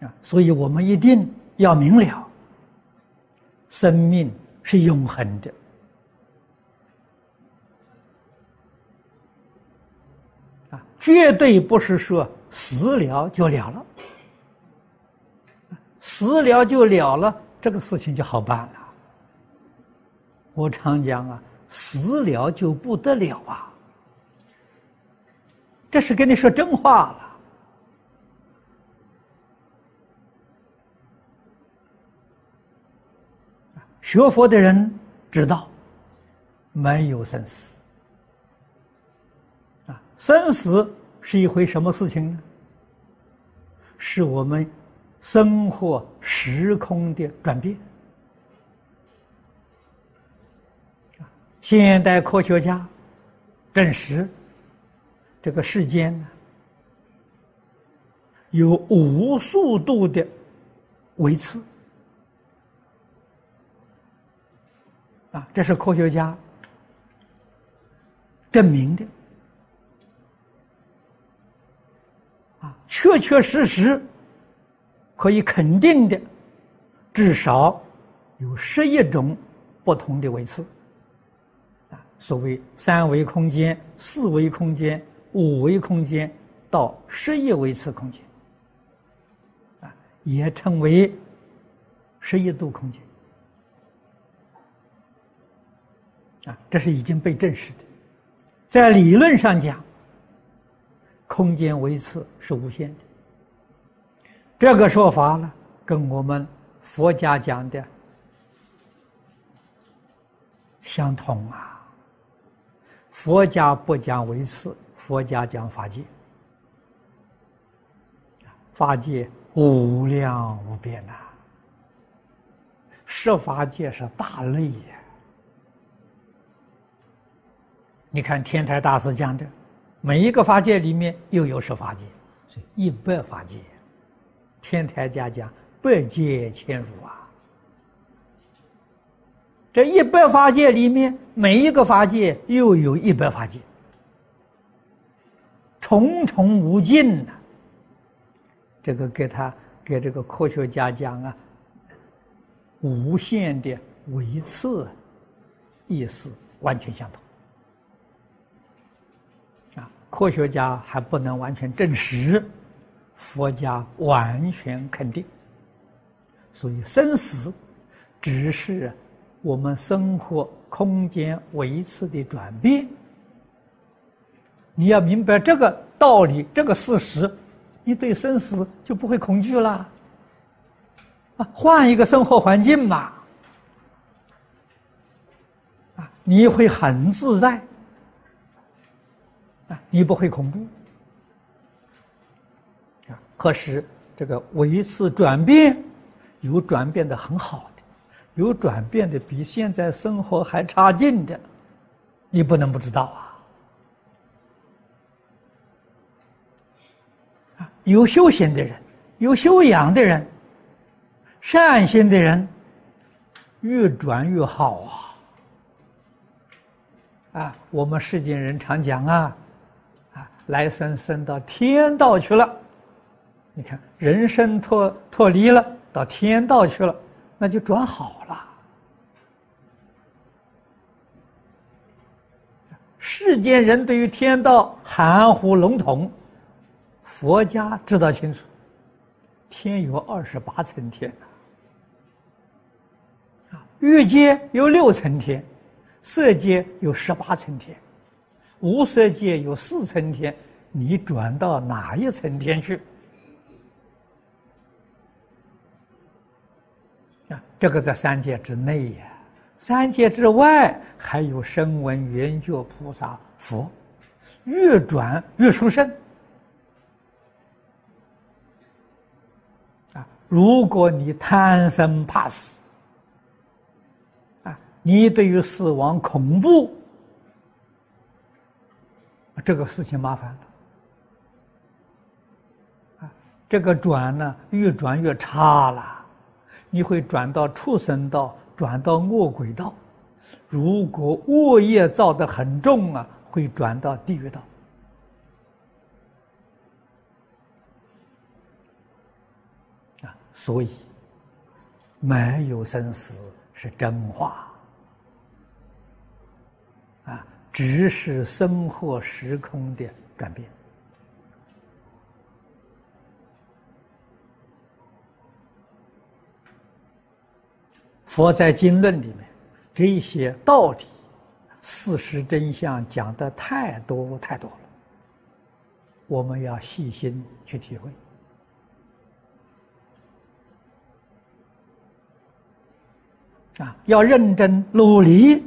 啊，所以我们一定要明了，生命是永恒的，啊，绝对不是说死了就了了，死了就了了，这个事情就好办了。我常讲啊，死了就不得了啊，这是跟你说真话了。学佛的人知道，没有生死啊，生死是一回什么事情呢？是我们生活时空的转变。现代科学家证实，这个世间呢，有无数度的维次。啊，这是科学家证明的，啊，确确实实可以肯定的，至少有十一种不同的维次，啊，所谓三维空间、四维空间、五维空间到十一维次空间，啊，也称为十一度空间。啊，这是已经被证实的，在理论上讲，空间维次是无限的。这个说法呢，跟我们佛家讲的相同啊。佛家不讲维次，佛家讲法界，法界无量无边呐，十法界是大类呀。你看天台大师讲的，每一个法界里面又有十法界，所以一百法界。天台家讲百界千如啊，这一百法界里面每一个法界又有一百法界，重重无尽呐。这个给他给这个科学家讲啊，无限的维次，意思完全相同。科学家还不能完全证实，佛家完全肯定，所以生死只是我们生活空间维次的转变。你要明白这个道理，这个事实，你对生死就不会恐惧了。啊，换一个生活环境嘛，啊，你会很自在。你不会恐怖啊？可是这个维次转变，有转变的很好的，有转变的比现在生活还差劲的，你不能不知道啊！啊，有修行的人，有修养的人，善心的人，越转越好啊！啊，我们世间人常讲啊。来生生到天道去了，你看人生脱脱离了，到天道去了，那就转好了。世间人对于天道含糊笼统，佛家知道清楚，天有二十八层天啊，欲界有六层天，色界有十八层天。无色界有四层天，你转到哪一层天去？啊，这个在三界之内呀，三界之外还有声闻缘觉菩萨佛，越转越殊胜。啊，如果你贪生怕死，啊，你对于死亡恐怖。这个事情麻烦了，啊，这个转呢越转越差了，你会转到畜生道，转到恶鬼道，如果恶业造的很重啊，会转到地狱道。啊所以没有生死是真话。只是生活时空的转变。佛在经论里面，这些道理、事实真相讲的太多太多了，我们要细心去体会，啊，要认真努力，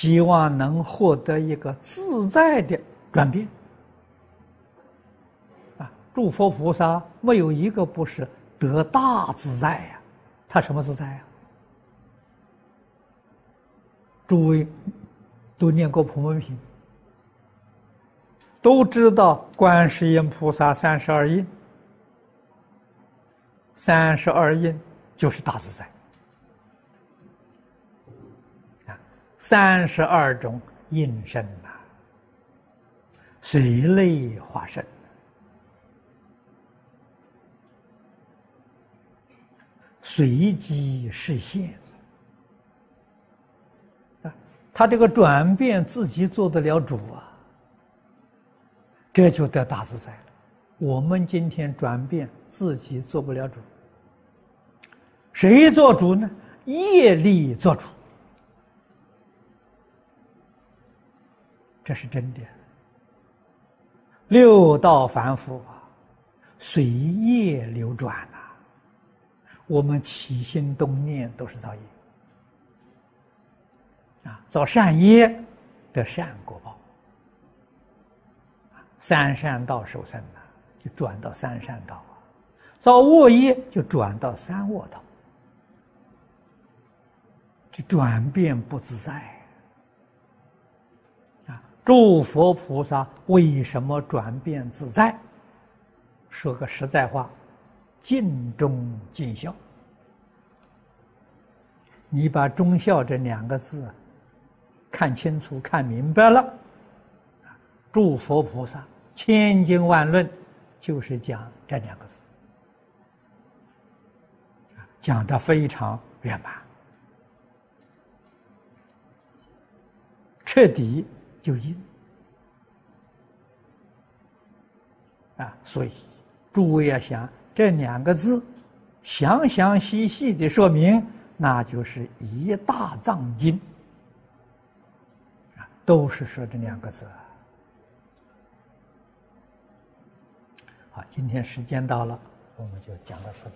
希望能获得一个自在的转变。啊，诸佛菩萨没有一个不是。得大自在呀，他什么自在呀？诸位都念过普门品，都知道观世音菩萨三十二应，三十二应就是大自在三十二种应身呐，随类化身。随机实现啊，他这个转变自己做得了主啊，这就得大自在了。我们今天转变自己做不了主，谁做主呢？业力做主，这是真的。六道凡夫啊，随业流转呐。我们起心动念都是造业啊，造善业得善果报，三善道受生啊，就转到三善道啊；造恶业就转到三恶道，就转变不自在。诸佛菩萨为什么转变自在？说个实在话。尽忠尽孝，你把“忠孝”这两个字看清楚、看明白了，诸佛菩萨千经万论就是讲这两个字，讲的非常圆满，彻底就应啊！所以诸位要想。这两个字，详详细细的说明，那就是一大藏经啊，都是说这两个字。好，今天时间到了，我们就讲到此。